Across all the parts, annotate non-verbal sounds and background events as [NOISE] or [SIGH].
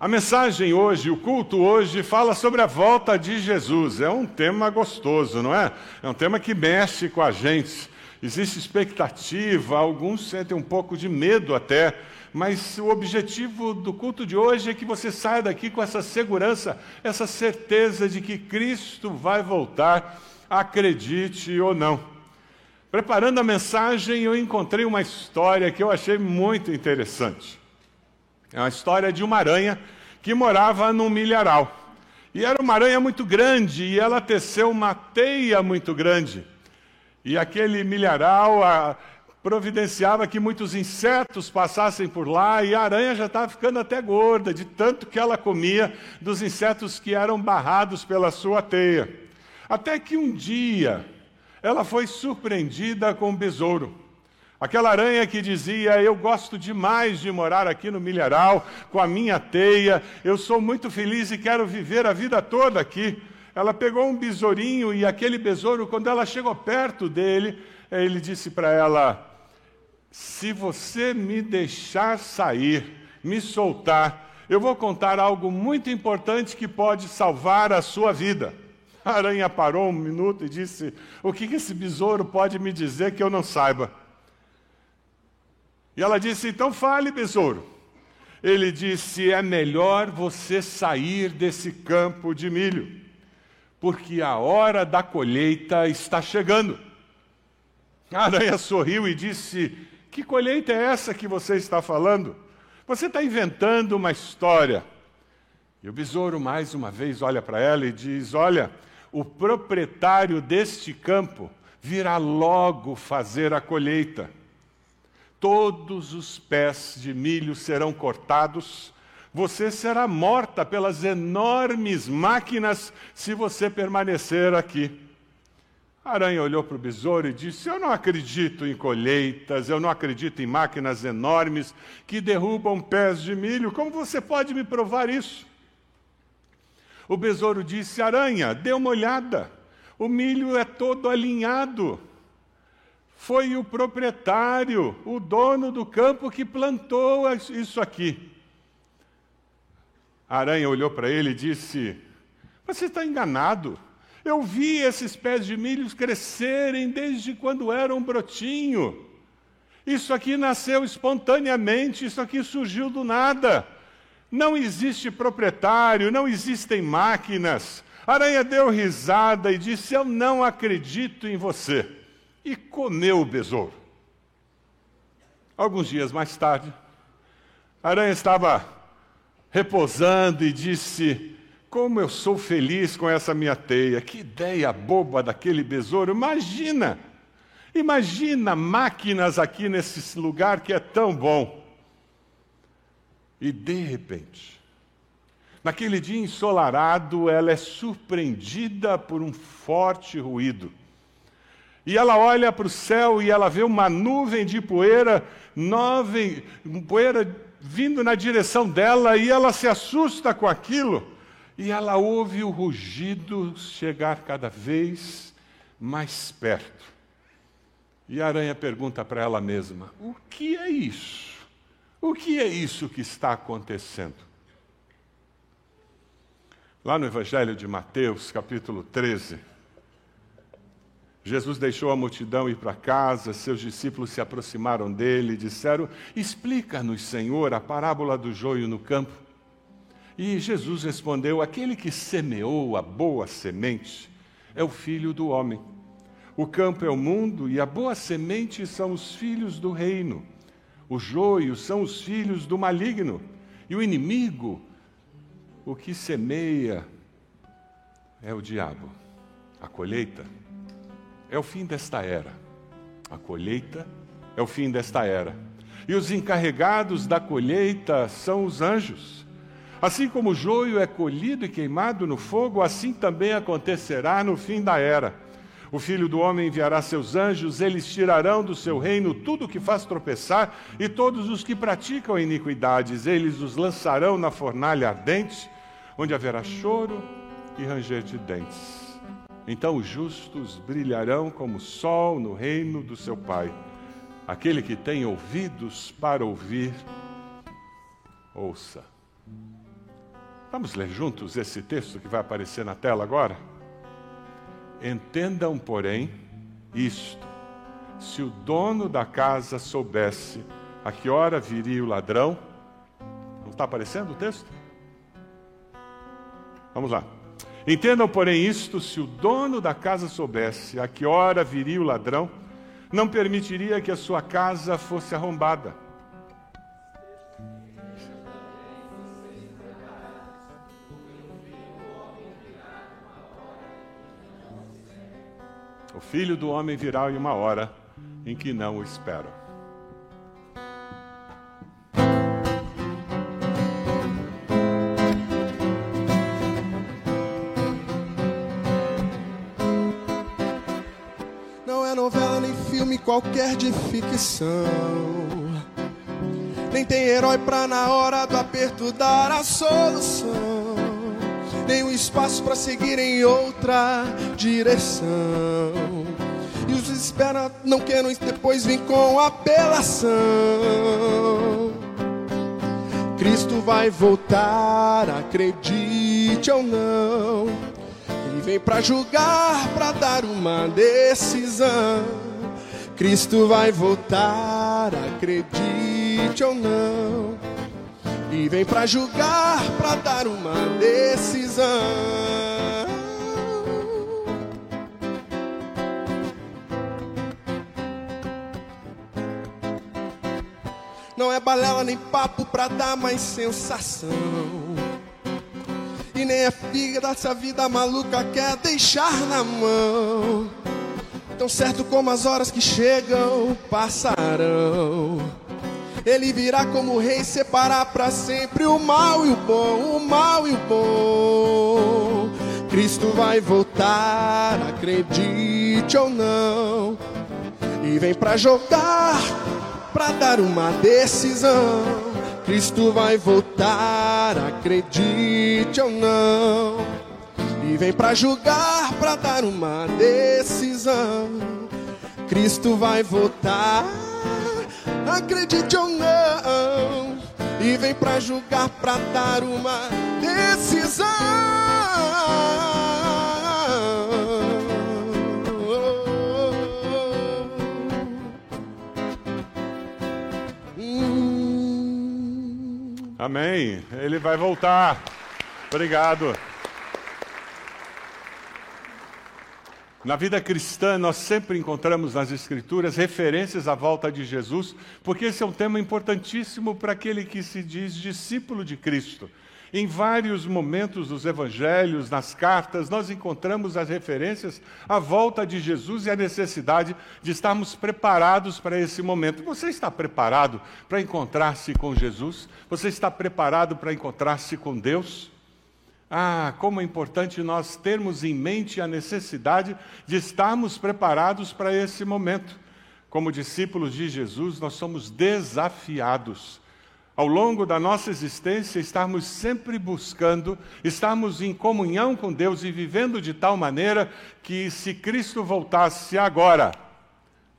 A mensagem hoje, o culto hoje, fala sobre a volta de Jesus. É um tema gostoso, não é? É um tema que mexe com a gente. Existe expectativa, alguns sentem um pouco de medo até, mas o objetivo do culto de hoje é que você saia daqui com essa segurança, essa certeza de que Cristo vai voltar, acredite ou não. Preparando a mensagem, eu encontrei uma história que eu achei muito interessante. É uma história de uma aranha que morava num milharal. E era uma aranha muito grande e ela teceu uma teia muito grande. E aquele milharal a, providenciava que muitos insetos passassem por lá e a aranha já estava ficando até gorda, de tanto que ela comia dos insetos que eram barrados pela sua teia. Até que um dia ela foi surpreendida com um besouro. Aquela aranha que dizia: Eu gosto demais de morar aqui no milharal, com a minha teia, eu sou muito feliz e quero viver a vida toda aqui. Ela pegou um besourinho e aquele besouro, quando ela chegou perto dele, ele disse para ela: Se você me deixar sair, me soltar, eu vou contar algo muito importante que pode salvar a sua vida. A aranha parou um minuto e disse: O que esse besouro pode me dizer que eu não saiba? E ela disse: Então fale, besouro. Ele disse: É melhor você sair desse campo de milho, porque a hora da colheita está chegando. A aranha sorriu e disse: Que colheita é essa que você está falando? Você está inventando uma história. E o besouro, mais uma vez, olha para ela e diz: Olha, o proprietário deste campo virá logo fazer a colheita todos os pés de milho serão cortados, você será morta pelas enormes máquinas se você permanecer aqui. Aranha olhou para o besouro e disse: Eu não acredito em colheitas, eu não acredito em máquinas enormes que derrubam pés de milho. Como você pode me provar isso? O besouro disse: Aranha, dê uma olhada. O milho é todo alinhado. Foi o proprietário, o dono do campo que plantou isso aqui. A aranha olhou para ele e disse: Você está enganado. Eu vi esses pés de milho crescerem desde quando era um brotinho. Isso aqui nasceu espontaneamente, isso aqui surgiu do nada. Não existe proprietário, não existem máquinas. Aranha deu risada e disse: Eu não acredito em você e comeu o besouro. Alguns dias mais tarde, a aranha estava repousando e disse: Como eu sou feliz com essa minha teia, que ideia boba daquele besouro. Imagina, imagina máquinas aqui nesse lugar que é tão bom. E de repente, naquele dia ensolarado, ela é surpreendida por um forte ruído. E ela olha para o céu e ela vê uma nuvem de poeira, nove, poeira vindo na direção dela, e ela se assusta com aquilo. E ela ouve o rugido chegar cada vez mais perto. E a aranha pergunta para ela mesma: O que é isso? O que é isso que está acontecendo? Lá no Evangelho de Mateus, capítulo 13, Jesus deixou a multidão ir para casa, seus discípulos se aproximaram dele e disseram: Explica-nos, Senhor, a parábola do joio no campo. E Jesus respondeu: Aquele que semeou a boa semente é o filho do homem. O campo é o mundo e a boa semente são os filhos do reino. O joio são os filhos do maligno. E o inimigo, o que semeia, é o diabo. A colheita é o fim desta era. A colheita é o fim desta era. E os encarregados da colheita são os anjos. Assim como o joio é colhido e queimado no fogo, assim também acontecerá no fim da era. O filho do homem enviará seus anjos, eles tirarão do seu reino tudo o que faz tropeçar e todos os que praticam iniquidades, eles os lançarão na fornalha ardente, onde haverá choro e ranger de dentes. Então os justos brilharão como o sol no reino do seu Pai. Aquele que tem ouvidos para ouvir, ouça. Vamos ler juntos esse texto que vai aparecer na tela agora? Entendam, porém, isto: se o dono da casa soubesse a que hora viria o ladrão, não está aparecendo o texto? Vamos lá. Entendam, porém, isto: se o dono da casa soubesse a que hora viria o ladrão, não permitiria que a sua casa fosse arrombada. O filho do homem virá em uma hora em que não o esperam. Qualquer de ficção. Nem tem herói pra na hora do aperto dar a solução nem um espaço para seguir em outra direção. E os espera não querem depois vir com apelação. Cristo vai voltar, acredite ou não. Ele vem para julgar, para dar uma decisão. Cristo vai voltar, acredite ou não e vem para julgar, para dar uma decisão. Não é balela nem papo pra dar mais sensação. E nem é figa dessa vida maluca quer deixar na mão. Tão certo como as horas que chegam passarão. Ele virá como rei, separar para sempre o mal e o bom, o mal e o bom. Cristo vai voltar, acredite ou não. E vem para jogar, para dar uma decisão. Cristo vai voltar, acredite ou não. E vem para julgar, para dar uma decisão. Cristo vai voltar acredite ou não, e vem para julgar, para dar uma decisão. Amém. Ele vai voltar. Obrigado. Na vida cristã, nós sempre encontramos nas Escrituras referências à volta de Jesus, porque esse é um tema importantíssimo para aquele que se diz discípulo de Cristo. Em vários momentos dos evangelhos, nas cartas, nós encontramos as referências à volta de Jesus e a necessidade de estarmos preparados para esse momento. Você está preparado para encontrar-se com Jesus? Você está preparado para encontrar-se com Deus? Ah, como é importante nós termos em mente a necessidade de estarmos preparados para esse momento. Como discípulos de Jesus, nós somos desafiados ao longo da nossa existência, estarmos sempre buscando, estarmos em comunhão com Deus e vivendo de tal maneira que, se Cristo voltasse agora,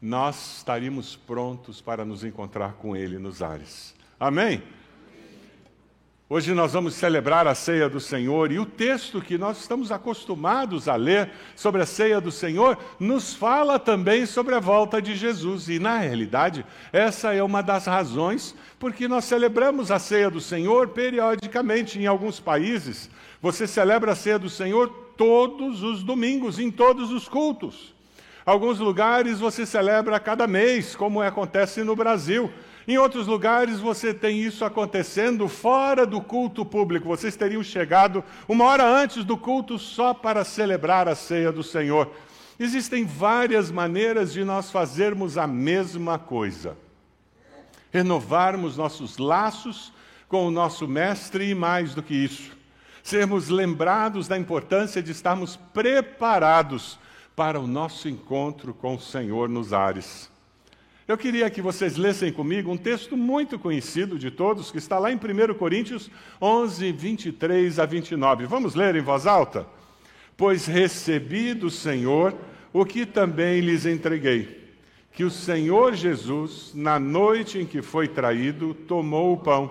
nós estaríamos prontos para nos encontrar com Ele nos ares. Amém? Hoje nós vamos celebrar a ceia do Senhor e o texto que nós estamos acostumados a ler sobre a ceia do Senhor nos fala também sobre a volta de Jesus. E na realidade, essa é uma das razões porque nós celebramos a ceia do Senhor periodicamente em alguns países. Você celebra a ceia do Senhor todos os domingos, em todos os cultos. Alguns lugares você celebra a cada mês, como acontece no Brasil. Em outros lugares você tem isso acontecendo fora do culto público. Vocês teriam chegado uma hora antes do culto só para celebrar a ceia do Senhor. Existem várias maneiras de nós fazermos a mesma coisa. Renovarmos nossos laços com o nosso Mestre e mais do que isso. Sermos lembrados da importância de estarmos preparados para o nosso encontro com o Senhor nos ares. Eu queria que vocês lessem comigo um texto muito conhecido de todos, que está lá em 1 Coríntios 11, 23 a 29. Vamos ler em voz alta? Pois recebi do Senhor o que também lhes entreguei: que o Senhor Jesus, na noite em que foi traído, tomou o pão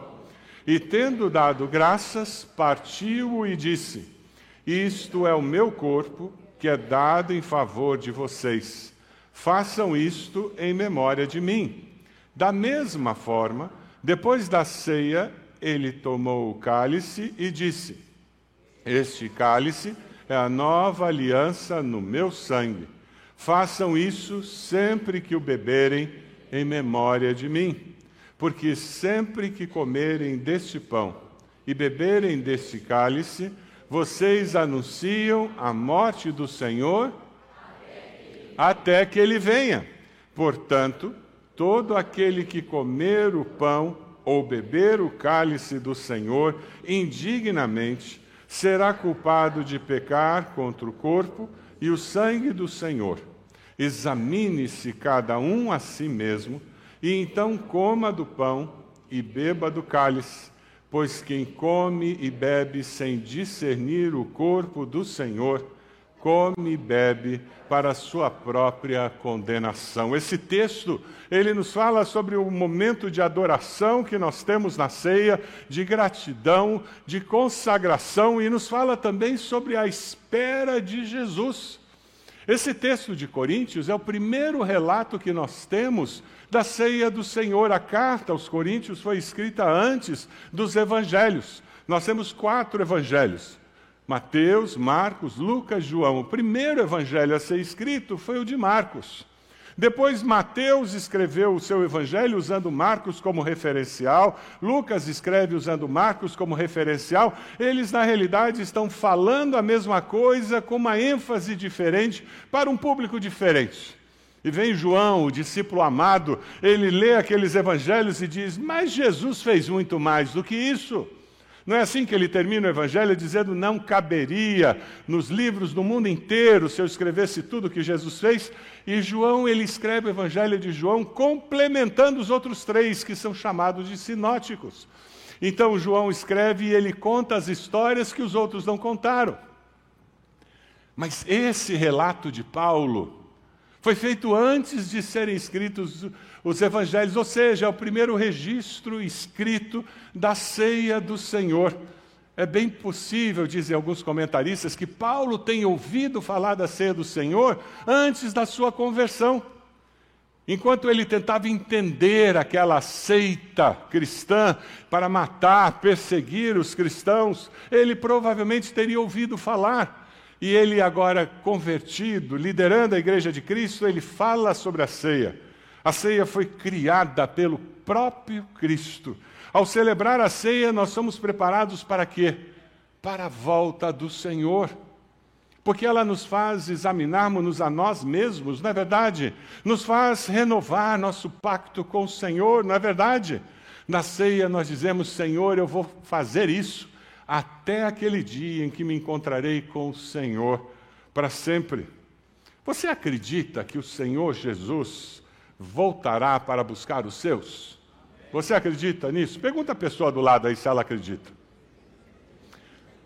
E tendo dado graças, partiu e disse: Isto é o meu corpo, que é dado em favor de vocês. Façam isto em memória de mim. Da mesma forma, depois da ceia, ele tomou o cálice e disse: Este cálice é a nova aliança no meu sangue. Façam isso sempre que o beberem em memória de mim. Porque sempre que comerem deste pão e beberem deste cálice, vocês anunciam a morte do Senhor até que ele venha. Portanto, todo aquele que comer o pão ou beber o cálice do Senhor indignamente será culpado de pecar contra o corpo e o sangue do Senhor. Examine-se cada um a si mesmo e então coma do pão e beba do cálice, pois quem come e bebe sem discernir o corpo do Senhor, come e bebe para a sua própria condenação. Esse texto, ele nos fala sobre o momento de adoração que nós temos na ceia, de gratidão, de consagração e nos fala também sobre a espera de Jesus. Esse texto de Coríntios é o primeiro relato que nós temos da ceia do Senhor. A carta aos Coríntios foi escrita antes dos evangelhos. Nós temos quatro evangelhos: Mateus, Marcos, Lucas, João. O primeiro evangelho a ser escrito foi o de Marcos. Depois, Mateus escreveu o seu evangelho usando Marcos como referencial, Lucas escreve usando Marcos como referencial. Eles, na realidade, estão falando a mesma coisa com uma ênfase diferente para um público diferente. E vem João, o discípulo amado, ele lê aqueles evangelhos e diz: Mas Jesus fez muito mais do que isso. Não é assim que ele termina o evangelho dizendo: Não caberia nos livros do mundo inteiro se eu escrevesse tudo o que Jesus fez. E João, ele escreve o evangelho de João complementando os outros três, que são chamados de sinóticos. Então João escreve e ele conta as histórias que os outros não contaram. Mas esse relato de Paulo, foi feito antes de serem escritos os evangelhos, ou seja, é o primeiro registro escrito da ceia do Senhor. É bem possível, dizem alguns comentaristas, que Paulo tenha ouvido falar da ceia do Senhor antes da sua conversão. Enquanto ele tentava entender aquela seita cristã para matar, perseguir os cristãos, ele provavelmente teria ouvido falar e ele, agora convertido, liderando a igreja de Cristo, ele fala sobre a ceia. A ceia foi criada pelo próprio Cristo. Ao celebrar a ceia, nós somos preparados para quê? Para a volta do Senhor. Porque ela nos faz examinarmos a nós mesmos, não é verdade? Nos faz renovar nosso pacto com o Senhor, não é verdade? Na ceia nós dizemos: Senhor, eu vou fazer isso até aquele dia em que me encontrarei com o Senhor para sempre. Você acredita que o Senhor Jesus voltará para buscar os seus? Você acredita nisso? Pergunta a pessoa do lado aí se ela acredita.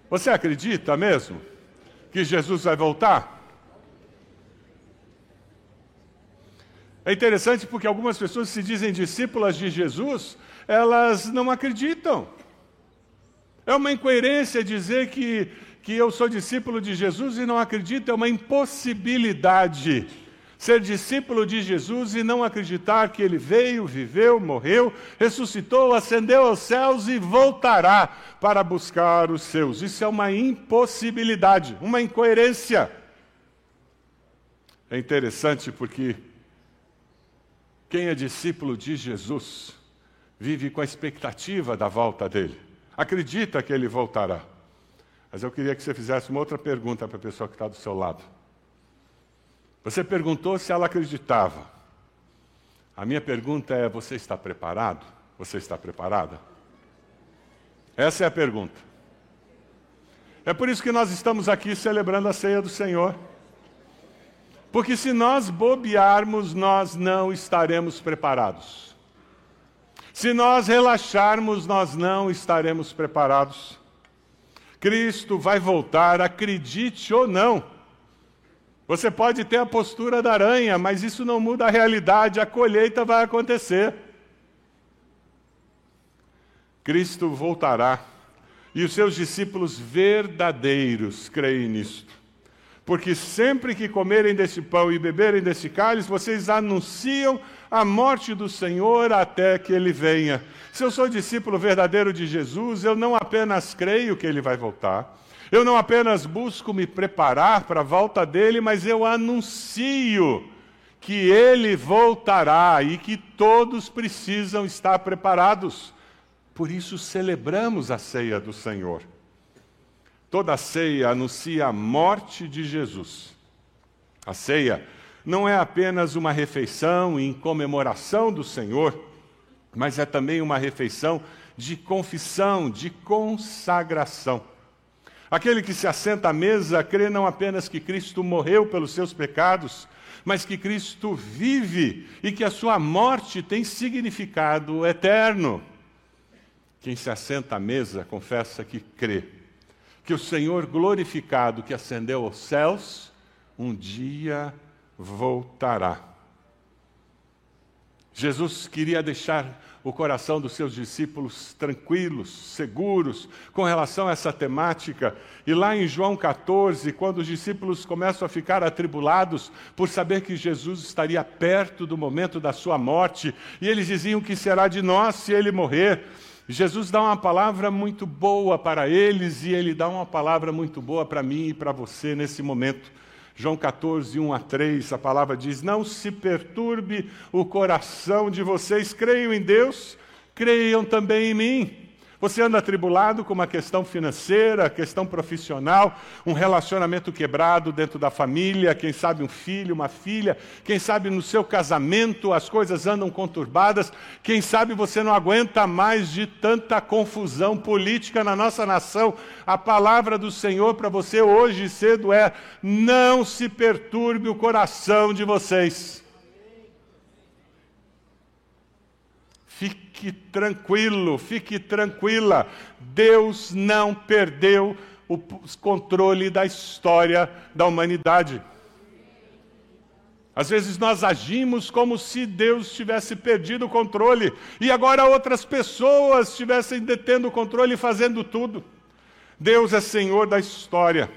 Você acredita mesmo que Jesus vai voltar? É interessante porque algumas pessoas se dizem discípulas de Jesus, elas não acreditam. É uma incoerência dizer que, que eu sou discípulo de Jesus e não acredito, é uma impossibilidade. Ser discípulo de Jesus e não acreditar que ele veio, viveu, morreu, ressuscitou, ascendeu aos céus e voltará para buscar os seus. Isso é uma impossibilidade, uma incoerência. É interessante porque quem é discípulo de Jesus vive com a expectativa da volta dele acredita que ele voltará. Mas eu queria que você fizesse uma outra pergunta para a pessoa que está do seu lado. Você perguntou se ela acreditava. A minha pergunta é: você está preparado? Você está preparada? Essa é a pergunta. É por isso que nós estamos aqui celebrando a ceia do Senhor. Porque se nós bobearmos, nós não estaremos preparados. Se nós relaxarmos, nós não estaremos preparados. Cristo vai voltar, acredite ou não. Você pode ter a postura da aranha, mas isso não muda a realidade, a colheita vai acontecer. Cristo voltará e os seus discípulos verdadeiros creem nisto. Porque sempre que comerem desse pão e beberem desse cálice, vocês anunciam a morte do Senhor até que ele venha. Se eu sou discípulo verdadeiro de Jesus, eu não apenas creio que ele vai voltar, eu não apenas busco me preparar para a volta dele, mas eu anuncio que ele voltará e que todos precisam estar preparados. Por isso celebramos a ceia do Senhor. Toda ceia anuncia a morte de Jesus. A ceia não é apenas uma refeição em comemoração do Senhor, mas é também uma refeição de confissão, de consagração. Aquele que se assenta à mesa crê não apenas que Cristo morreu pelos seus pecados, mas que Cristo vive e que a sua morte tem significado eterno. Quem se assenta à mesa confessa que crê que o Senhor glorificado que ascendeu aos céus um dia voltará. Jesus queria deixar o coração dos seus discípulos tranquilos, seguros com relação a essa temática. E lá em João 14, quando os discípulos começam a ficar atribulados por saber que Jesus estaria perto do momento da sua morte, e eles diziam que será de nós se ele morrer. Jesus dá uma palavra muito boa para eles e ele dá uma palavra muito boa para mim e para você nesse momento. João 14, 1 a 3, a palavra diz: Não se perturbe o coração de vocês, creiam em Deus, creiam também em mim. Você anda atribulado com uma questão financeira, questão profissional, um relacionamento quebrado dentro da família, quem sabe um filho, uma filha, quem sabe no seu casamento as coisas andam conturbadas, quem sabe você não aguenta mais de tanta confusão política na nossa nação. A palavra do Senhor para você hoje cedo é: não se perturbe o coração de vocês. Fique tranquilo, fique tranquila. Deus não perdeu o controle da história da humanidade. Às vezes nós agimos como se Deus tivesse perdido o controle e agora outras pessoas estivessem detendo o controle e fazendo tudo. Deus é Senhor da história.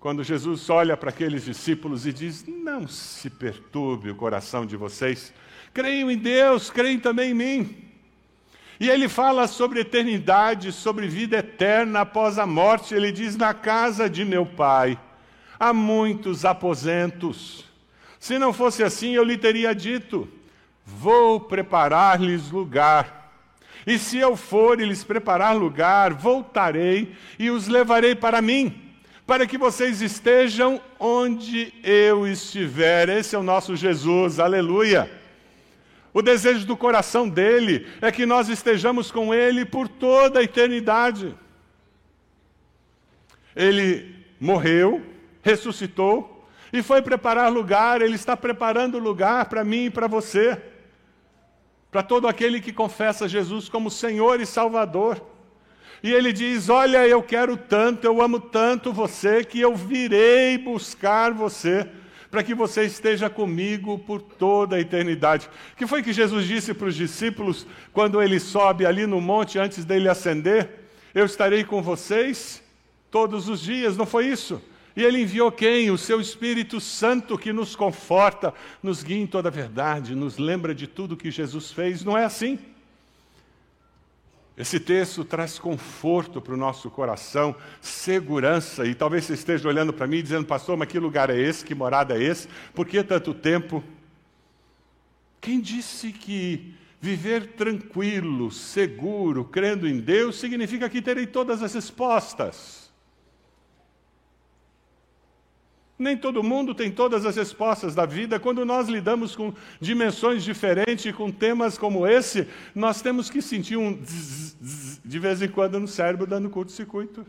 Quando Jesus olha para aqueles discípulos e diz: Não se perturbe o coração de vocês, Creiam em Deus, creem também em mim. E ele fala sobre eternidade, sobre vida eterna após a morte. Ele diz: Na casa de meu pai há muitos aposentos. Se não fosse assim, eu lhe teria dito: Vou preparar-lhes lugar. E se eu for e lhes preparar lugar, voltarei e os levarei para mim, para que vocês estejam onde eu estiver. Esse é o nosso Jesus, aleluia. O desejo do coração dele é que nós estejamos com ele por toda a eternidade. Ele morreu, ressuscitou e foi preparar lugar, ele está preparando lugar para mim e para você, para todo aquele que confessa Jesus como Senhor e Salvador. E ele diz: Olha, eu quero tanto, eu amo tanto você, que eu virei buscar você para que você esteja comigo por toda a eternidade. Que foi que Jesus disse para os discípulos quando ele sobe ali no monte antes dele ascender? Eu estarei com vocês todos os dias, não foi isso? E ele enviou quem? O seu Espírito Santo que nos conforta, nos guia em toda a verdade, nos lembra de tudo que Jesus fez. Não é assim? Esse texto traz conforto para o nosso coração, segurança, e talvez você esteja olhando para mim dizendo, pastor, mas que lugar é esse, que morada é esse, por que tanto tempo? Quem disse que viver tranquilo, seguro, crendo em Deus, significa que terei todas as respostas? Nem todo mundo tem todas as respostas da vida. Quando nós lidamos com dimensões diferentes, com temas como esse, nós temos que sentir um zzz, zzz, de vez em quando no cérebro dando curto-circuito.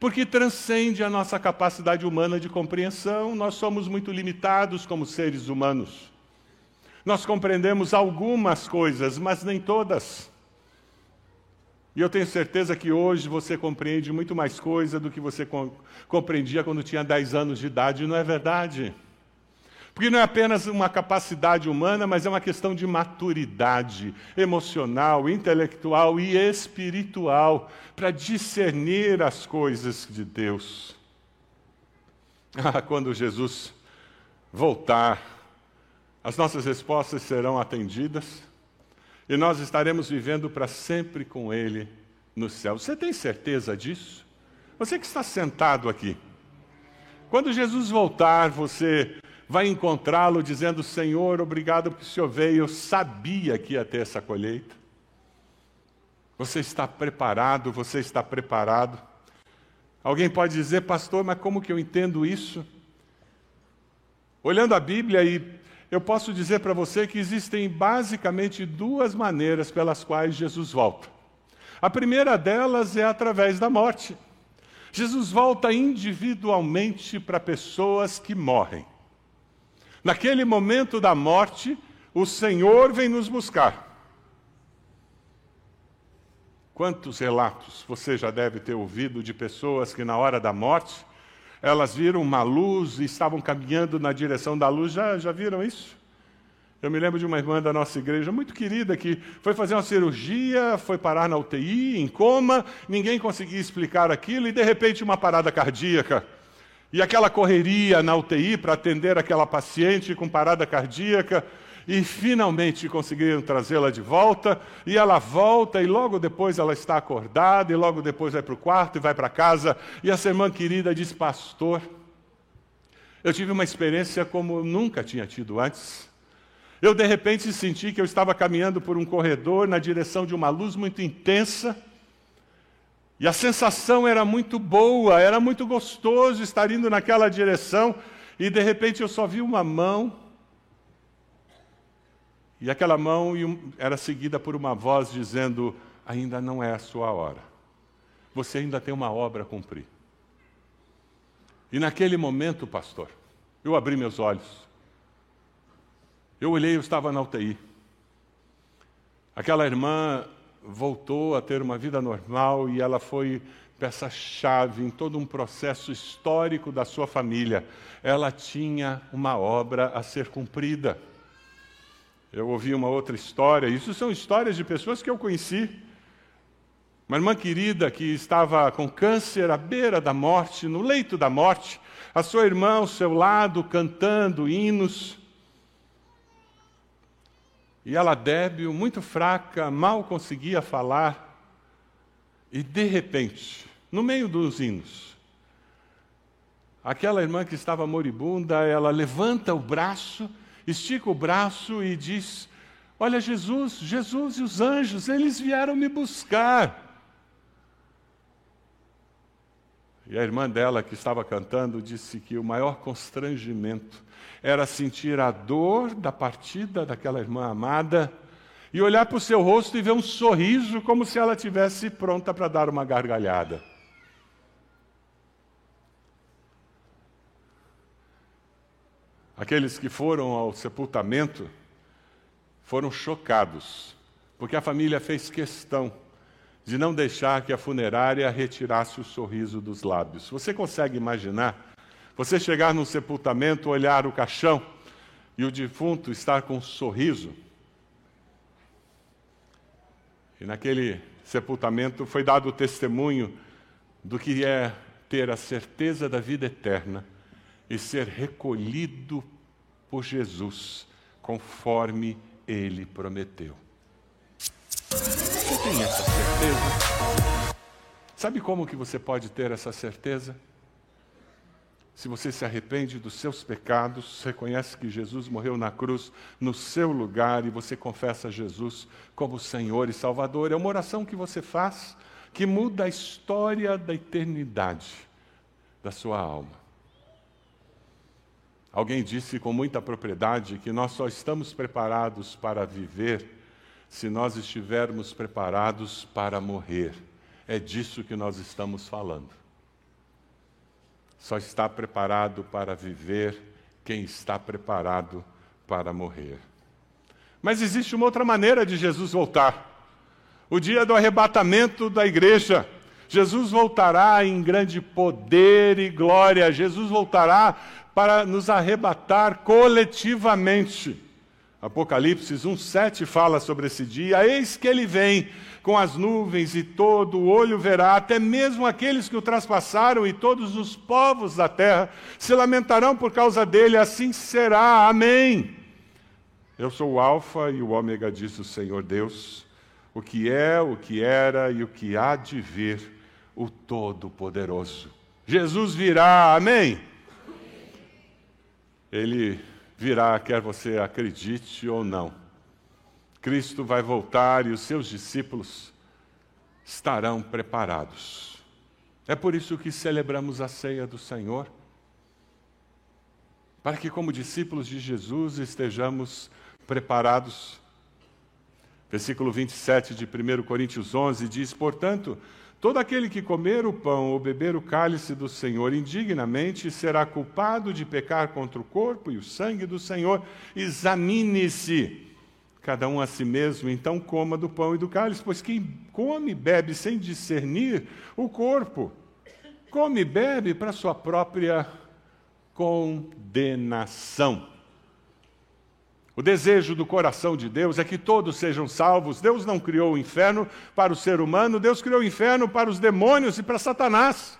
Porque transcende a nossa capacidade humana de compreensão, nós somos muito limitados como seres humanos. Nós compreendemos algumas coisas, mas nem todas. E eu tenho certeza que hoje você compreende muito mais coisa do que você compreendia quando tinha 10 anos de idade, não é verdade? Porque não é apenas uma capacidade humana, mas é uma questão de maturidade emocional, intelectual e espiritual para discernir as coisas de Deus. [LAUGHS] Ah, quando Jesus voltar, as nossas respostas serão atendidas e nós estaremos vivendo para sempre com Ele no céu. Você tem certeza disso? Você que está sentado aqui. Quando Jesus voltar, você vai encontrá-lo dizendo: Senhor, obrigado porque o Senhor veio, eu sabia que ia ter essa colheita. Você está preparado, você está preparado. Alguém pode dizer, pastor, mas como que eu entendo isso? Olhando a Bíblia, e eu posso dizer para você que existem basicamente duas maneiras pelas quais Jesus volta. A primeira delas é através da morte. Jesus volta individualmente para pessoas que morrem. Naquele momento da morte, o Senhor vem nos buscar. Quantos relatos você já deve ter ouvido de pessoas que, na hora da morte, elas viram uma luz e estavam caminhando na direção da luz? Já, já viram isso? Eu me lembro de uma irmã da nossa igreja, muito querida, que foi fazer uma cirurgia, foi parar na UTI, em coma, ninguém conseguia explicar aquilo e, de repente, uma parada cardíaca. E aquela correria na UTI para atender aquela paciente com parada cardíaca, e finalmente conseguiram trazê-la de volta, e ela volta, e logo depois ela está acordada, e logo depois vai para o quarto e vai para casa, e essa irmã querida diz: Pastor, eu tive uma experiência como nunca tinha tido antes. Eu de repente senti que eu estava caminhando por um corredor na direção de uma luz muito intensa, e a sensação era muito boa, era muito gostoso estar indo naquela direção, e de repente eu só vi uma mão e aquela mão era seguida por uma voz dizendo: Ainda não é a sua hora. Você ainda tem uma obra a cumprir. E naquele momento, pastor, eu abri meus olhos. Eu olhei, eu estava na UTI. Aquela irmã voltou a ter uma vida normal e ela foi peça-chave em todo um processo histórico da sua família. Ela tinha uma obra a ser cumprida. Eu ouvi uma outra história, isso são histórias de pessoas que eu conheci. Uma irmã querida que estava com câncer à beira da morte, no leito da morte, a sua irmã ao seu lado cantando hinos. E ela débil, muito fraca, mal conseguia falar. E de repente, no meio dos hinos, aquela irmã que estava moribunda, ela levanta o braço estica o braço e diz: Olha, Jesus, Jesus e os anjos, eles vieram me buscar. E a irmã dela, que estava cantando, disse que o maior constrangimento era sentir a dor da partida daquela irmã amada e olhar para o seu rosto e ver um sorriso como se ela tivesse pronta para dar uma gargalhada. Aqueles que foram ao sepultamento foram chocados, porque a família fez questão de não deixar que a funerária retirasse o sorriso dos lábios. Você consegue imaginar? Você chegar num sepultamento, olhar o caixão e o defunto estar com um sorriso? E naquele sepultamento foi dado o testemunho do que é ter a certeza da vida eterna e ser recolhido por Jesus, conforme ele prometeu. Você tem essa certeza? Sabe como que você pode ter essa certeza? Se você se arrepende dos seus pecados, reconhece que Jesus morreu na cruz no seu lugar e você confessa Jesus como Senhor e Salvador, é uma oração que você faz que muda a história da eternidade da sua alma. Alguém disse com muita propriedade que nós só estamos preparados para viver se nós estivermos preparados para morrer. É disso que nós estamos falando. Só está preparado para viver quem está preparado para morrer. Mas existe uma outra maneira de Jesus voltar. O dia do arrebatamento da igreja. Jesus voltará em grande poder e glória. Jesus voltará para nos arrebatar coletivamente. Apocalipse 1,7 fala sobre esse dia: Eis que ele vem com as nuvens e todo o olho verá, até mesmo aqueles que o traspassaram, e todos os povos da terra se lamentarão por causa dele, assim será. Amém. Eu sou o Alfa e o Ômega, diz o Senhor Deus, o que é, o que era e o que há de vir, o Todo-Poderoso. Jesus virá, amém? Ele virá, quer você acredite ou não. Cristo vai voltar e os seus discípulos estarão preparados. É por isso que celebramos a ceia do Senhor. Para que, como discípulos de Jesus, estejamos preparados. Versículo 27 de 1 Coríntios 11 diz: Portanto, Todo aquele que comer o pão ou beber o cálice do Senhor indignamente será culpado de pecar contra o corpo e o sangue do Senhor. Examine-se cada um a si mesmo, então coma do pão e do cálice, pois quem come e bebe sem discernir o corpo, come e bebe para sua própria condenação. O desejo do coração de Deus é que todos sejam salvos. Deus não criou o inferno para o ser humano, Deus criou o inferno para os demônios e para Satanás.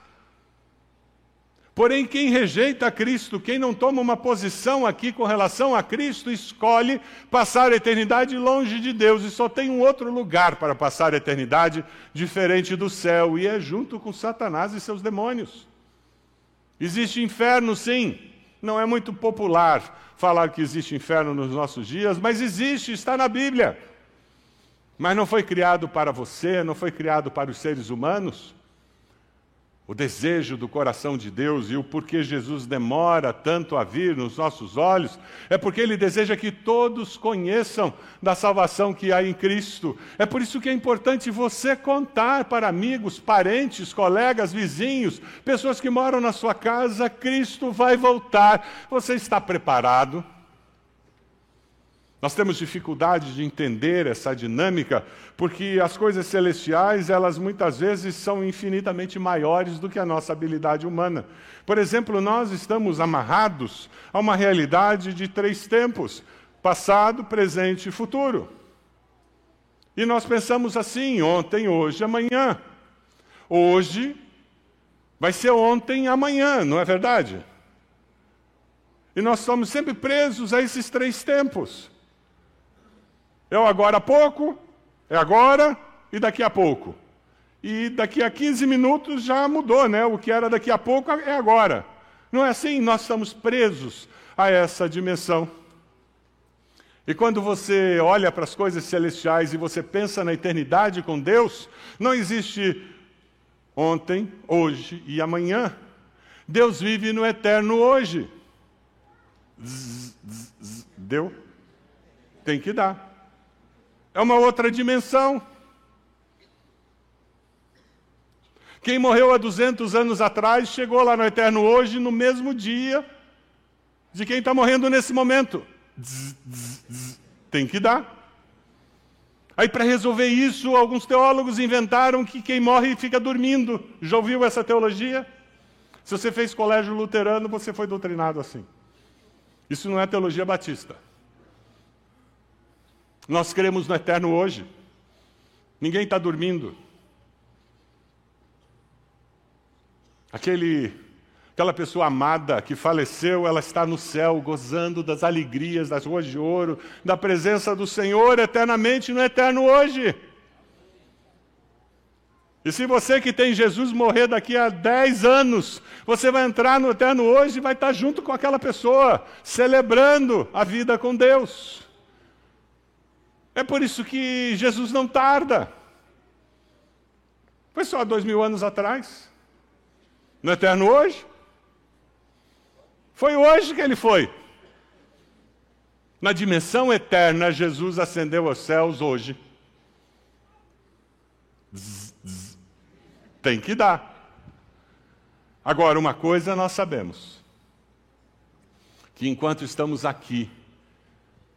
Porém, quem rejeita Cristo, quem não toma uma posição aqui com relação a Cristo, escolhe passar a eternidade longe de Deus e só tem um outro lugar para passar a eternidade diferente do céu, e é junto com Satanás e seus demônios. Existe inferno, sim, não é muito popular falar que existe inferno nos nossos dias, mas existe, está na Bíblia. Mas não foi criado para você, não foi criado para os seres humanos o desejo do coração de Deus e o porquê Jesus demora tanto a vir nos nossos olhos, é porque ele deseja que todos conheçam da salvação que há em Cristo. É por isso que é importante você contar para amigos, parentes, colegas, vizinhos, pessoas que moram na sua casa: Cristo vai voltar. Você está preparado? Nós temos dificuldade de entender essa dinâmica, porque as coisas celestiais, elas muitas vezes são infinitamente maiores do que a nossa habilidade humana. Por exemplo, nós estamos amarrados a uma realidade de três tempos: passado, presente e futuro. E nós pensamos assim: ontem, hoje, amanhã. Hoje vai ser ontem, amanhã, não é verdade? E nós somos sempre presos a esses três tempos. É o agora há pouco, é agora e daqui a pouco. E daqui a 15 minutos já mudou, né? O que era daqui a pouco é agora. Não é assim? Nós estamos presos a essa dimensão. E quando você olha para as coisas celestiais e você pensa na eternidade com Deus, não existe ontem, hoje e amanhã. Deus vive no eterno hoje. Deu? Tem que dar. É uma outra dimensão. Quem morreu há 200 anos atrás chegou lá no eterno hoje no mesmo dia de quem está morrendo nesse momento. Tem que dar. Aí, para resolver isso, alguns teólogos inventaram que quem morre fica dormindo. Já ouviu essa teologia? Se você fez colégio luterano, você foi doutrinado assim. Isso não é teologia batista. Nós cremos no eterno hoje. Ninguém está dormindo. Aquele, aquela pessoa amada que faleceu, ela está no céu, gozando das alegrias, das ruas de ouro, da presença do Senhor eternamente no eterno hoje. E se você que tem Jesus morrer daqui a 10 anos, você vai entrar no eterno hoje e vai estar junto com aquela pessoa, celebrando a vida com Deus. É por isso que Jesus não tarda. Foi só dois mil anos atrás. No eterno hoje. Foi hoje que ele foi. Na dimensão eterna, Jesus ascendeu aos céus hoje. Zzz, zzz. Tem que dar. Agora, uma coisa nós sabemos: que enquanto estamos aqui,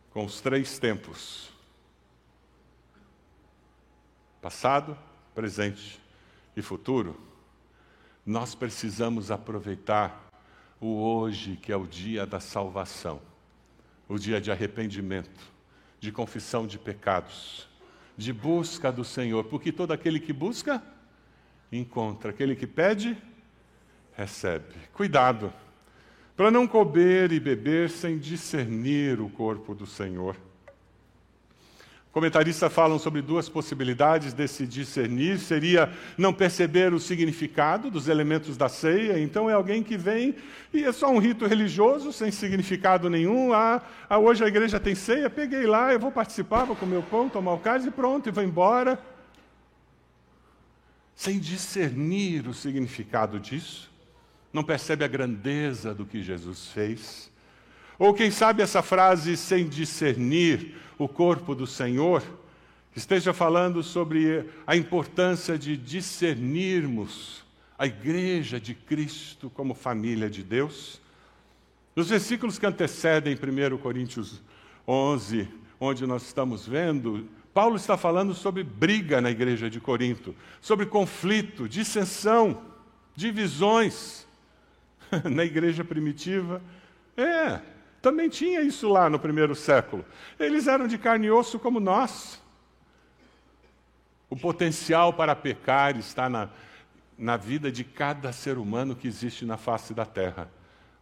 com os três tempos, passado, presente e futuro, nós precisamos aproveitar o hoje, que é o dia da salvação, o dia de arrependimento, de confissão de pecados, de busca do Senhor, porque todo aquele que busca, encontra, aquele que pede, recebe. Cuidado, para não comer e beber sem discernir o corpo do Senhor. Comentaristas falam sobre duas possibilidades desse discernir. Seria não perceber o significado dos elementos da ceia. Então é alguém que vem e é só um rito religioso, sem significado nenhum. Ah, ah, hoje a igreja tem ceia, peguei lá, eu vou participar, vou comer o pão, tomar o cálice e pronto, e vou embora. Sem discernir o significado disso. Não percebe a grandeza do que Jesus fez. Ou quem sabe essa frase sem discernir o corpo do Senhor, esteja falando sobre a importância de discernirmos a igreja de Cristo como família de Deus. Nos versículos que antecedem 1 Coríntios 11, onde nós estamos vendo, Paulo está falando sobre briga na igreja de Corinto, sobre conflito, dissensão, divisões. [LAUGHS] na igreja primitiva, é, também tinha isso lá no primeiro século. Eles eram de carne e osso como nós. O potencial para pecar está na, na vida de cada ser humano que existe na face da terra.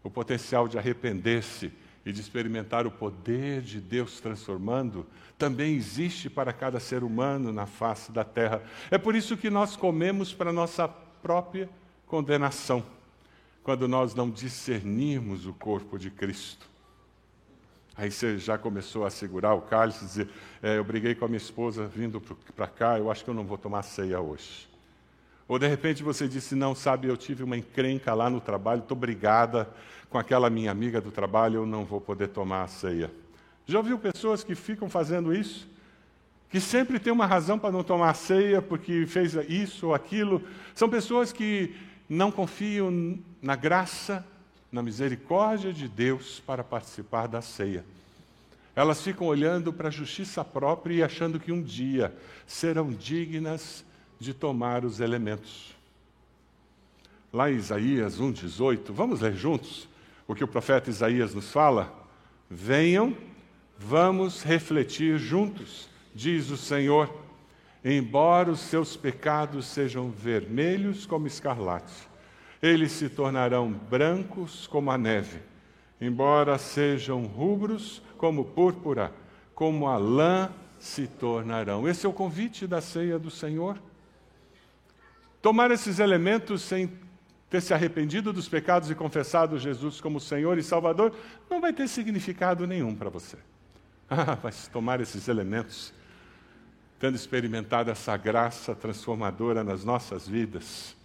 O potencial de arrepender-se e de experimentar o poder de Deus transformando também existe para cada ser humano na face da terra. É por isso que nós comemos para nossa própria condenação, quando nós não discernimos o corpo de Cristo. Aí você já começou a segurar o cálice e dizer: é, Eu briguei com a minha esposa vindo para cá, eu acho que eu não vou tomar ceia hoje. Ou de repente você disse: Não, sabe, eu tive uma encrenca lá no trabalho, estou brigada com aquela minha amiga do trabalho, eu não vou poder tomar a ceia. Já ouviu pessoas que ficam fazendo isso? Que sempre tem uma razão para não tomar a ceia porque fez isso ou aquilo. São pessoas que não confiam na graça na misericórdia de Deus para participar da ceia. Elas ficam olhando para a justiça própria e achando que um dia serão dignas de tomar os elementos. Lá em Isaías 1,18, vamos ler juntos o que o profeta Isaías nos fala? Venham, vamos refletir juntos, diz o Senhor. Embora os seus pecados sejam vermelhos como escarlate, eles se tornarão brancos como a neve, embora sejam rubros como púrpura, como a lã se tornarão. Esse é o convite da ceia do Senhor. Tomar esses elementos sem ter se arrependido dos pecados e confessado Jesus como Senhor e Salvador não vai ter significado nenhum para você. [LAUGHS] Ah, mas tomar esses elementos, tendo experimentado essa graça transformadora nas nossas vidas,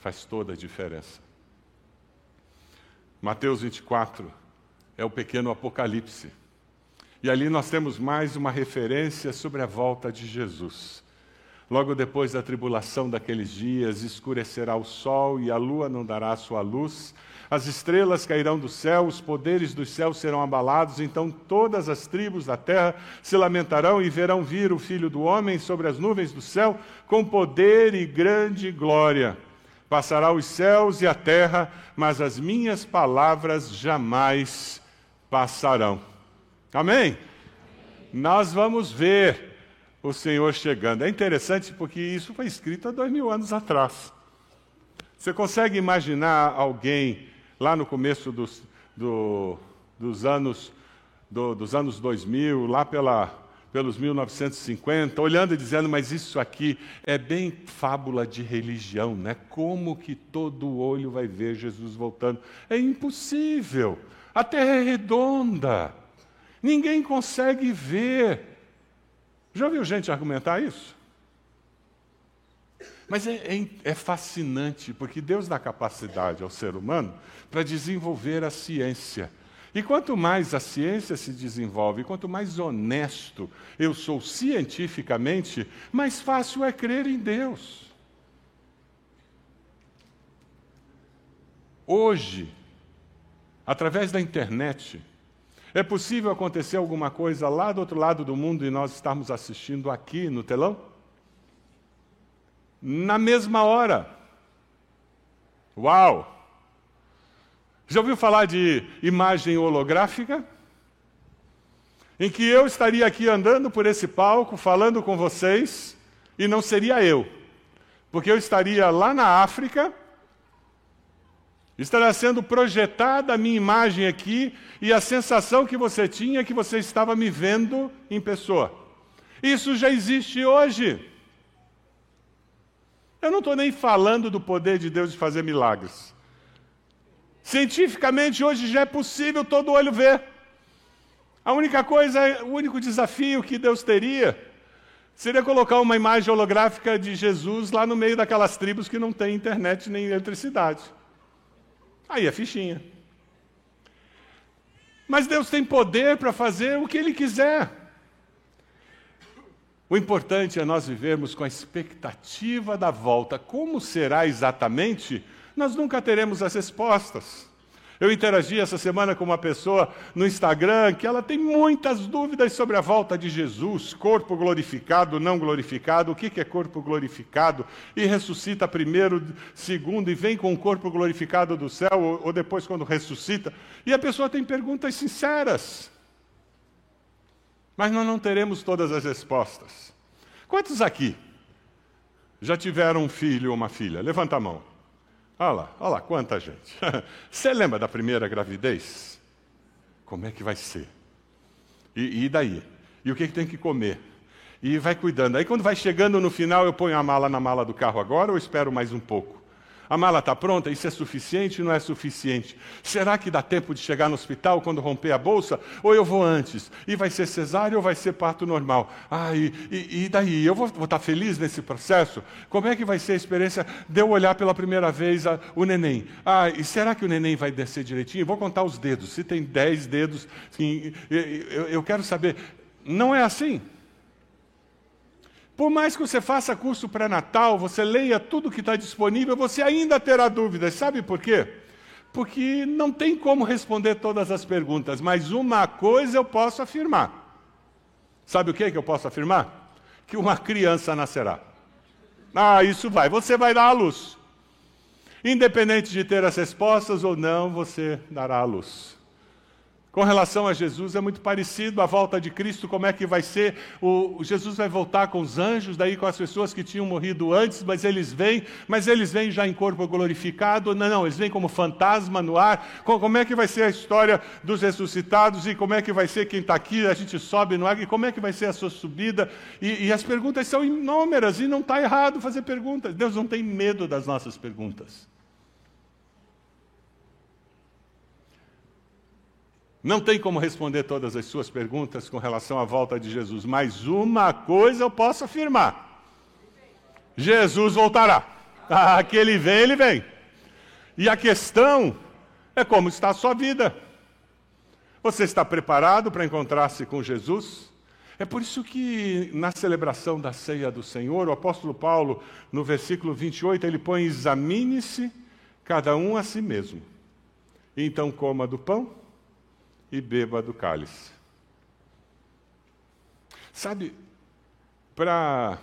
faz toda a diferença. Mateus 24 é o pequeno Apocalipse. E ali nós temos mais uma referência sobre a volta de Jesus. Logo depois da tribulação daqueles dias, escurecerá o sol e a lua não dará sua luz, as estrelas cairão do céu, os poderes dos céus serão abalados, então todas as tribos da terra se lamentarão e verão vir o Filho do Homem sobre as nuvens do céu com poder e grande glória. Passará os céus e a terra, mas as minhas palavras jamais passarão. Amém? Nós vamos ver o Senhor chegando. É interessante porque isso foi escrito há dois mil anos atrás. Você consegue imaginar alguém lá no começo dos, do, dos anos do, dos anos 2000, lá pela pelos 1950, olhando e dizendo, mas isso aqui é bem fábula de religião, né? Como que todo olho vai ver Jesus voltando? É impossível. A terra é redonda. Ninguém consegue ver. Já ouviu gente argumentar isso? Mas é, é, é, fascinante, porque Deus dá capacidade ao ser humano para desenvolver a ciência. E quanto mais a ciência se desenvolve, quanto mais honesto eu sou cientificamente, mais fácil é crer em Deus. Hoje, através da internet, é possível acontecer alguma coisa lá do outro lado do mundo e nós estarmos assistindo aqui no telão? Na mesma hora. Uau! Já ouviu falar de imagem holográfica? Em que eu estaria aqui andando por esse palco, falando com vocês, e não seria eu, porque eu estaria lá na África, estaria sendo projetada a minha imagem aqui, e a sensação que você tinha é que você estava me vendo em pessoa. Isso já existe hoje. Eu não estou nem falando do poder de Deus de fazer milagres. Cientificamente, hoje já é possível todo olho ver. A única coisa, o único desafio que Deus teria seria colocar uma imagem holográfica de Jesus lá no meio daquelas tribos que não tem internet nem eletricidade. Aí é fichinha. Mas Deus tem poder para fazer o que Ele quiser. O importante é nós vivermos com a expectativa da volta. Como será exatamente? Nós nunca teremos as respostas. Eu interagi essa semana com uma pessoa no Instagram que ela tem muitas dúvidas sobre a volta de Jesus, corpo glorificado, não glorificado, o que é corpo glorificado, e ressuscita primeiro, segundo, e vem com o corpo glorificado do céu, ou depois quando ressuscita. E a pessoa tem perguntas sinceras. Mas nós não teremos todas as respostas. Quantos aqui já tiveram um filho ou uma filha? Levanta a mão. Olha lá, olha lá, quanta gente. [LAUGHS] Você lembra da primeira gravidez? Como é que vai ser? E, e daí? E o que, que tem que comer? E vai cuidando. Aí quando vai chegando no final, eu ponho a mala na mala do carro agora ou espero mais um pouco? A mala está pronta? Isso é suficiente não é suficiente? Será que dá tempo de chegar no hospital quando romper a bolsa? Ou eu vou antes? E vai ser cesárea ou vai ser parto normal? Ah, e, e, e daí? Eu vou, estar tá feliz nesse processo? Como é que vai ser a experiência de eu olhar pela primeira vez a, o neném? Ah, e será que o neném vai descer direitinho? Vou contar os dedos. Se tem dez dedos, sim, eu, eu quero saber. Não é assim? Por mais que você faça curso pré-natal, você leia tudo que está disponível, você ainda terá dúvidas. Sabe por quê? Porque não tem como responder todas as perguntas, mas uma coisa eu posso afirmar. Sabe o que, que eu posso afirmar? Que uma criança nascerá. Ah, isso vai, você vai dar à luz. Independente de ter as respostas ou não, você dará à luz. Com relação a Jesus, é muito parecido a volta de Cristo, como é que vai ser? O, Jesus vai voltar com os anjos, daí com as pessoas que tinham morrido antes, mas eles vêm, mas eles vêm já em corpo glorificado, não, não, eles vêm como fantasma no ar. Como é que vai ser a história dos ressuscitados e como é que vai ser quem está aqui? A gente sobe no ar e como é que vai ser a sua subida? E, e as perguntas são inúmeras e não está errado fazer perguntas. Deus não tem medo das nossas perguntas. Não tem como responder todas as suas perguntas com relação à volta de Jesus, mas uma coisa eu posso afirmar: Jesus voltará. Ah, vem, ele vem. E a questão é como está a sua vida. Você está preparado para encontrar-se com Jesus? É por isso que na celebração da ceia do Senhor, o apóstolo Paulo, no versículo 28, ele põe: examine-se cada um a si mesmo. Então coma do pão e beba do cálice. Sabe, para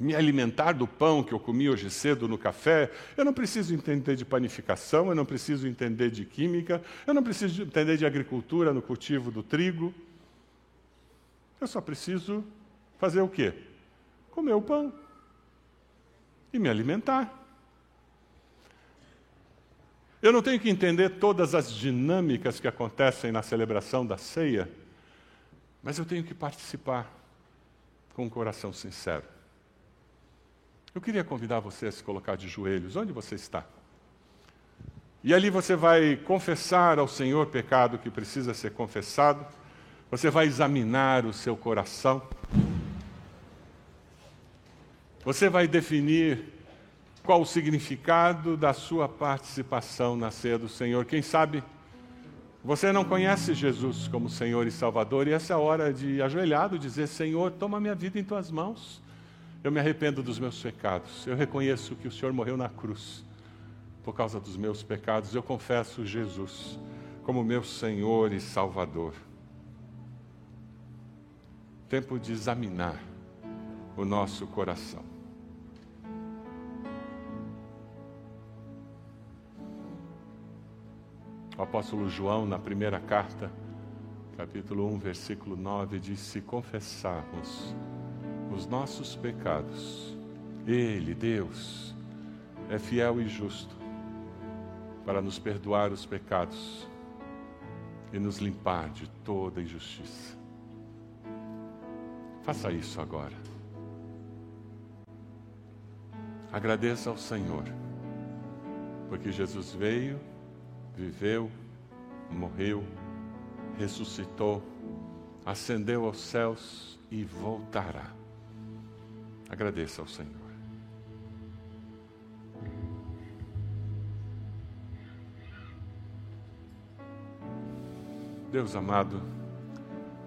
me alimentar do pão que eu comi hoje cedo no café, eu não preciso entender de panificação, eu não preciso entender de química, eu não preciso entender de agricultura no cultivo do trigo. Eu só preciso fazer o quê? Comer o pão e me alimentar. Eu não tenho que entender todas as dinâmicas que acontecem na celebração da ceia, mas eu tenho que participar com um coração sincero. Eu queria convidar você a se colocar de joelhos, onde você está? E ali você vai confessar ao Senhor pecado que precisa ser confessado, você vai examinar o seu coração, você vai definir qual o significado da sua participação na ceia do Senhor. Quem sabe você não conhece Jesus como Senhor e Salvador, e essa é a hora de, ajoelhado, dizer: Senhor, toma minha vida em tuas mãos. Eu me arrependo dos meus pecados. Eu reconheço que o Senhor morreu na cruz por causa dos meus pecados. Eu confesso Jesus como meu Senhor e Salvador. Tempo de examinar o nosso coração. O apóstolo João, na primeira carta, capítulo 1, versículo 9, diz: Se confessarmos os nossos pecados, Ele, Deus, é fiel e justo para nos perdoar os pecados e nos limpar de toda injustiça. Faça isso agora. Agradeça ao Senhor, porque Jesus veio, viveu, morreu, ressuscitou, ascendeu aos céus e voltará. Agradeça ao Senhor. Deus amado,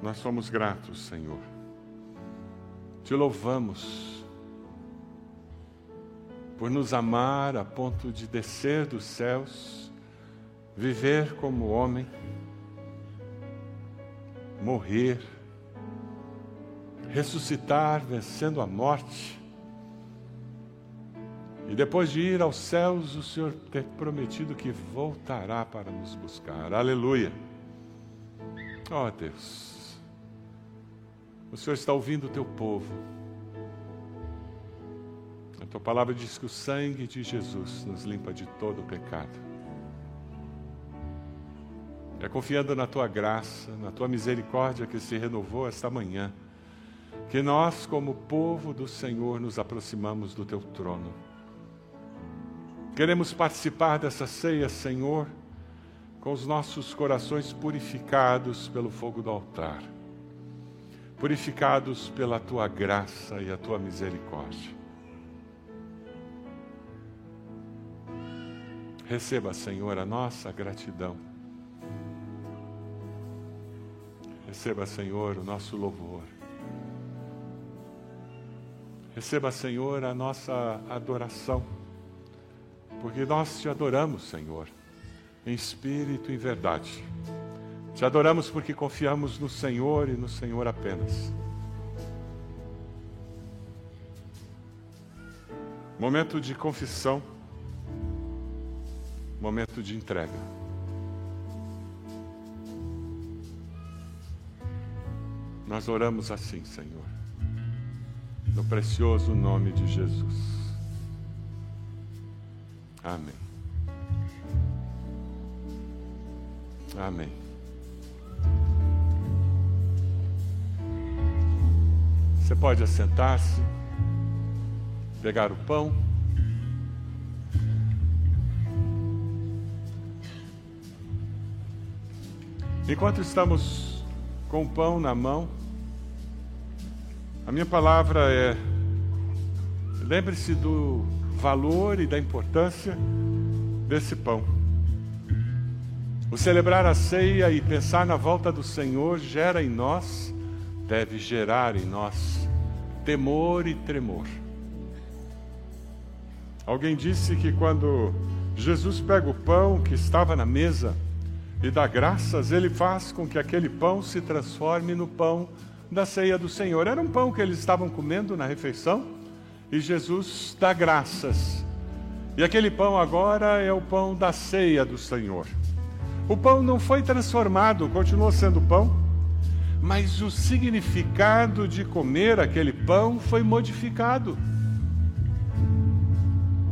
nós somos gratos, Senhor. Te louvamos por nos amar a ponto de descer dos céus, viver como homem, morrer, ressuscitar vencendo a morte. E depois de ir aos céus, o Senhor ter prometido que voltará para nos buscar. Aleluia. Ó oh, Deus, o Senhor está ouvindo o teu povo. A tua palavra diz que o sangue de Jesus nos limpa de todo o pecado. É confiando na tua graça, na tua misericórdia que se renovou esta manhã, que nós, como povo do Senhor, nos aproximamos do teu trono. Queremos participar dessa ceia, Senhor com os nossos corações purificados pelo fogo do altar, purificados pela tua graça e a tua misericórdia. Receba, Senhor, a nossa gratidão. Receba, Senhor, o nosso louvor. Receba, Senhor, a nossa adoração, porque nós te adoramos, Senhor em espírito e em verdade. Te adoramos porque confiamos no Senhor e no Senhor apenas. Momento de confissão, momento de entrega. Nós oramos assim, Senhor, no precioso nome de Jesus. Amém. Amém. Você pode assentar-se, pegar o pão. Enquanto estamos com o pão na mão, a minha palavra é: lembre-se do valor e da importância desse pão. O celebrar a ceia e pensar na volta do Senhor gera em nós, deve gerar em nós, temor e tremor. Alguém disse que quando Jesus pega o pão que estava na mesa e dá graças, ele faz com que aquele pão se transforme no pão da ceia do Senhor. Era um pão que eles estavam comendo na refeição e Jesus dá graças. E aquele pão agora é o pão da ceia do Senhor. O pão não foi transformado, continuou sendo pão, mas o significado de comer aquele pão foi modificado.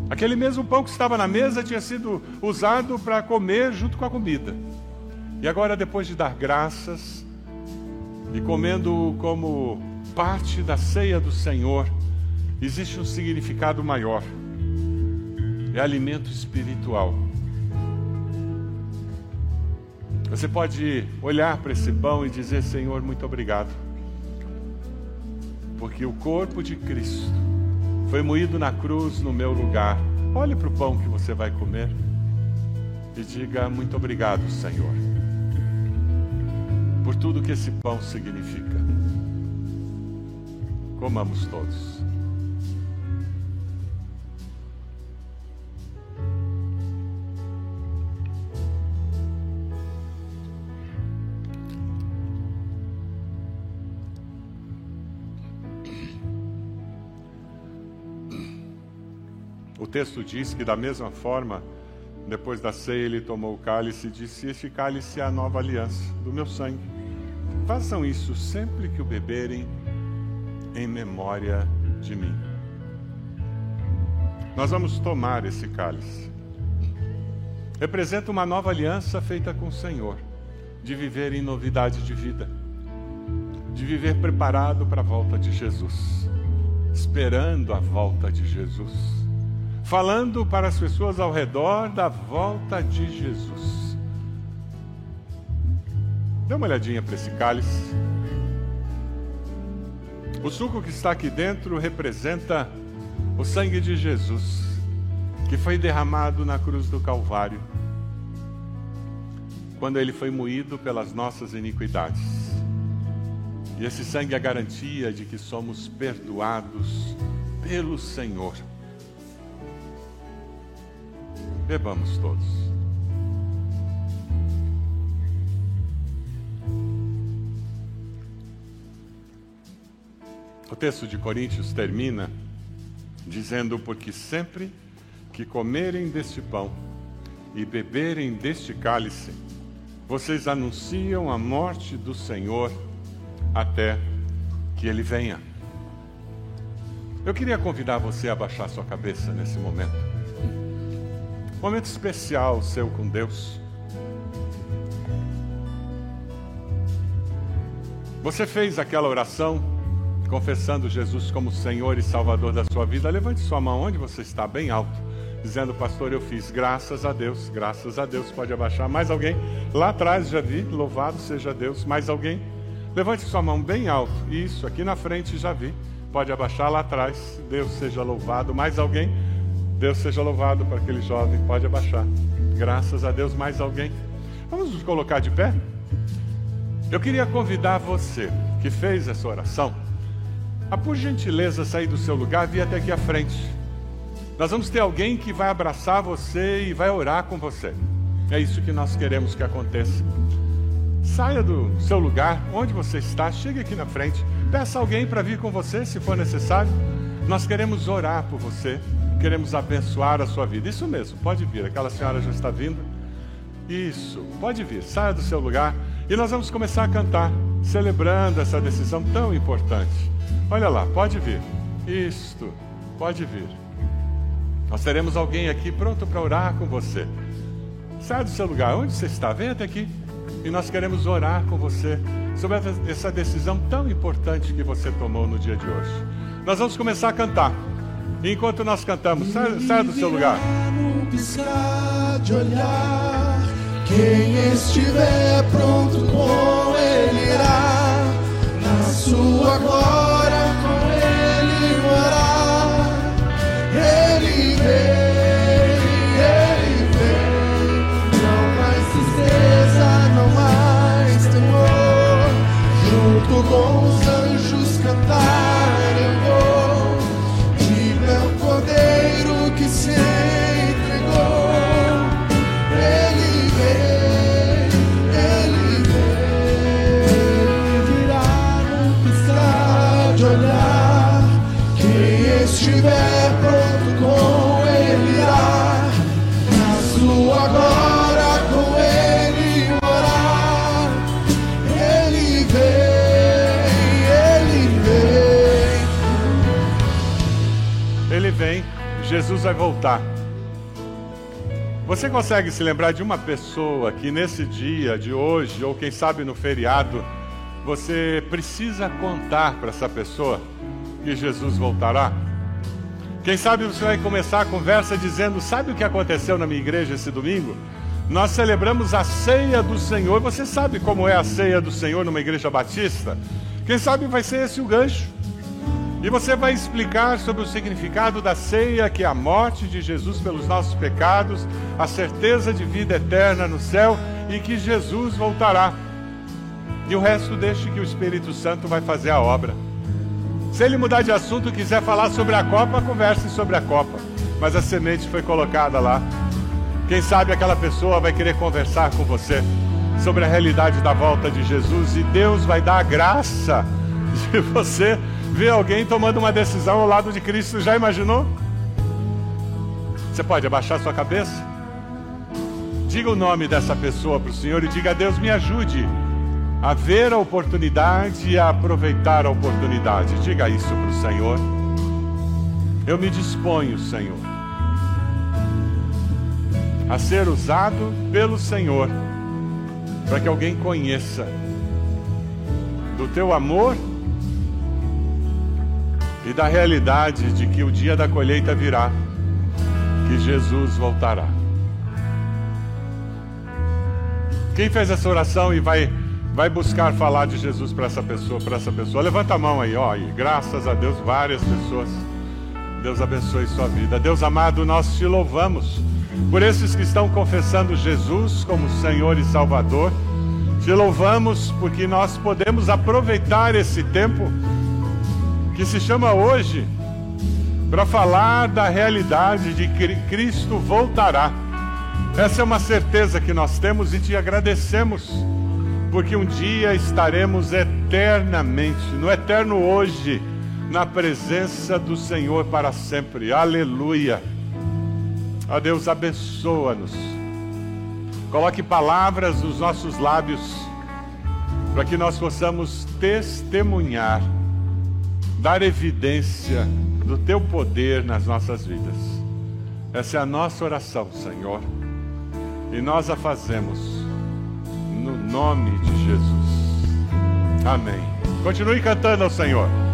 Aquele mesmo pão que estava na mesa tinha sido usado para comer junto com a comida. E agora, depois de dar graças e comendo como parte da ceia do Senhor, existe um significado maior. É alimento espiritual. Você pode olhar para esse pão e dizer: Senhor, muito obrigado. Porque o corpo de Cristo foi moído na cruz no meu lugar. Olhe para o pão que você vai comer e diga: Muito obrigado, Senhor, por tudo que esse pão significa. Comamos todos. texto diz que, da mesma forma, Depois da ceia, ele tomou o cálice e disse: Este cálice é a nova aliança do meu sangue. Façam isso sempre que o beberem, em memória de mim. Nós vamos tomar esse cálice. Representa uma nova aliança feita com o Senhor, de viver em novidade de vida, de viver preparado para a volta de Jesus, esperando a volta de Jesus falando para as pessoas ao redor da volta de Jesus. Dê uma olhadinha para esse cálice. O suco que está aqui dentro representa o sangue de Jesus, que foi derramado na cruz do Calvário, quando ele foi moído pelas nossas iniquidades. E esse sangue é a garantia de que somos perdoados pelo Senhor. Bebamos todos. O texto de Coríntios termina dizendo: Porque sempre que comerem deste pão e beberem deste cálice, vocês anunciam a morte do Senhor até que ele venha. Eu queria convidar você a baixar sua cabeça nesse momento. Momento especial seu com Deus. Você fez aquela oração confessando Jesus como Senhor e Salvador da sua vida? Levante sua mão onde você está, bem alto, dizendo, Pastor, eu fiz, graças a Deus, graças a Deus. Pode abaixar. Mais alguém? Lá atrás já vi, louvado seja Deus. Mais alguém? Levante sua mão bem alto. Isso, aqui na frente já vi. Pode abaixar lá atrás. Deus seja louvado. Mais alguém? Deus seja louvado para aquele jovem. Pode abaixar. Graças a Deus, mais alguém. Vamos nos colocar de pé? Eu queria convidar você que fez essa oração a, por gentileza, sair do seu lugar e vir até aqui à frente. Nós vamos ter alguém que vai abraçar você e vai orar com você. É isso que nós queremos que aconteça. Saia do seu lugar, onde você está, chegue aqui na frente. Peça alguém para vir com você, se for necessário. Nós queremos orar por você queremos abençoar a sua vida. Isso mesmo, pode vir. Aquela senhora já está vindo. Isso, pode vir. Saia do seu lugar e nós vamos começar a cantar, celebrando essa decisão tão importante. Olha lá, pode vir. Isto, pode vir. Nós teremos alguém aqui pronto para orar com você. Saia do seu lugar, onde você está? Venha até aqui. E nós queremos orar com você sobre essa decisão tão importante que você tomou no dia de hoje. Nós vamos começar a cantar. Enquanto nós cantamos, saia do seu lugar. de olhar, quem estiver pronto com ele irá na sua glória com ele morar. Ele ele voltar. Você consegue se lembrar de uma pessoa que nesse dia de hoje, ou quem sabe no feriado, você precisa contar para essa pessoa que Jesus voltará? Quem sabe você vai começar a conversa dizendo: Sabe o que aconteceu na minha igreja esse domingo? Nós celebramos a ceia do Senhor. Você sabe como é a ceia do Senhor numa igreja batista? Quem sabe vai ser esse o gancho. E você vai explicar sobre o significado da ceia, que é a morte de Jesus pelos nossos pecados, a certeza de vida eterna no céu e que Jesus voltará. E o resto deixe que o Espírito Santo vai fazer a obra. Se ele mudar de assunto e quiser falar sobre a Copa, converse sobre a Copa. Mas a semente foi colocada lá. Quem sabe aquela pessoa vai querer conversar com você sobre a realidade da volta de Jesus e Deus vai dar a graça de você ver alguém tomando uma decisão ao lado de Cristo. Já imaginou? Você pode abaixar sua cabeça? Diga o nome dessa pessoa para o Senhor e diga: Deus, me ajude a ver a oportunidade e a aproveitar a oportunidade. Diga isso para o Senhor. Eu me disponho, Senhor, a ser usado pelo Senhor para que alguém conheça do teu amor e da realidade de que o dia da colheita virá, que Jesus voltará. Quem fez essa oração e vai vai buscar falar de Jesus para essa pessoa, para essa pessoa? Levanta a mão aí, ó, graças a Deus várias pessoas. Deus abençoe sua vida. Deus amado, nós te louvamos por esses que estão confessando Jesus como Senhor e Salvador. Te louvamos porque nós podemos aproveitar esse tempo que se chama hoje para falar da realidade de que Cristo voltará. Essa é uma certeza que nós temos e te agradecemos, porque um dia estaremos eternamente, no eterno hoje, na presença do Senhor para sempre. Aleluia. A Deus abençoa-nos. Coloque palavras nos nossos lábios para que nós possamos testemunhar dar evidência do teu poder nas nossas vidas. Essa é a nossa oração, Senhor. E nós a fazemos no nome de Jesus. Amém. Continue cantando ao Senhor.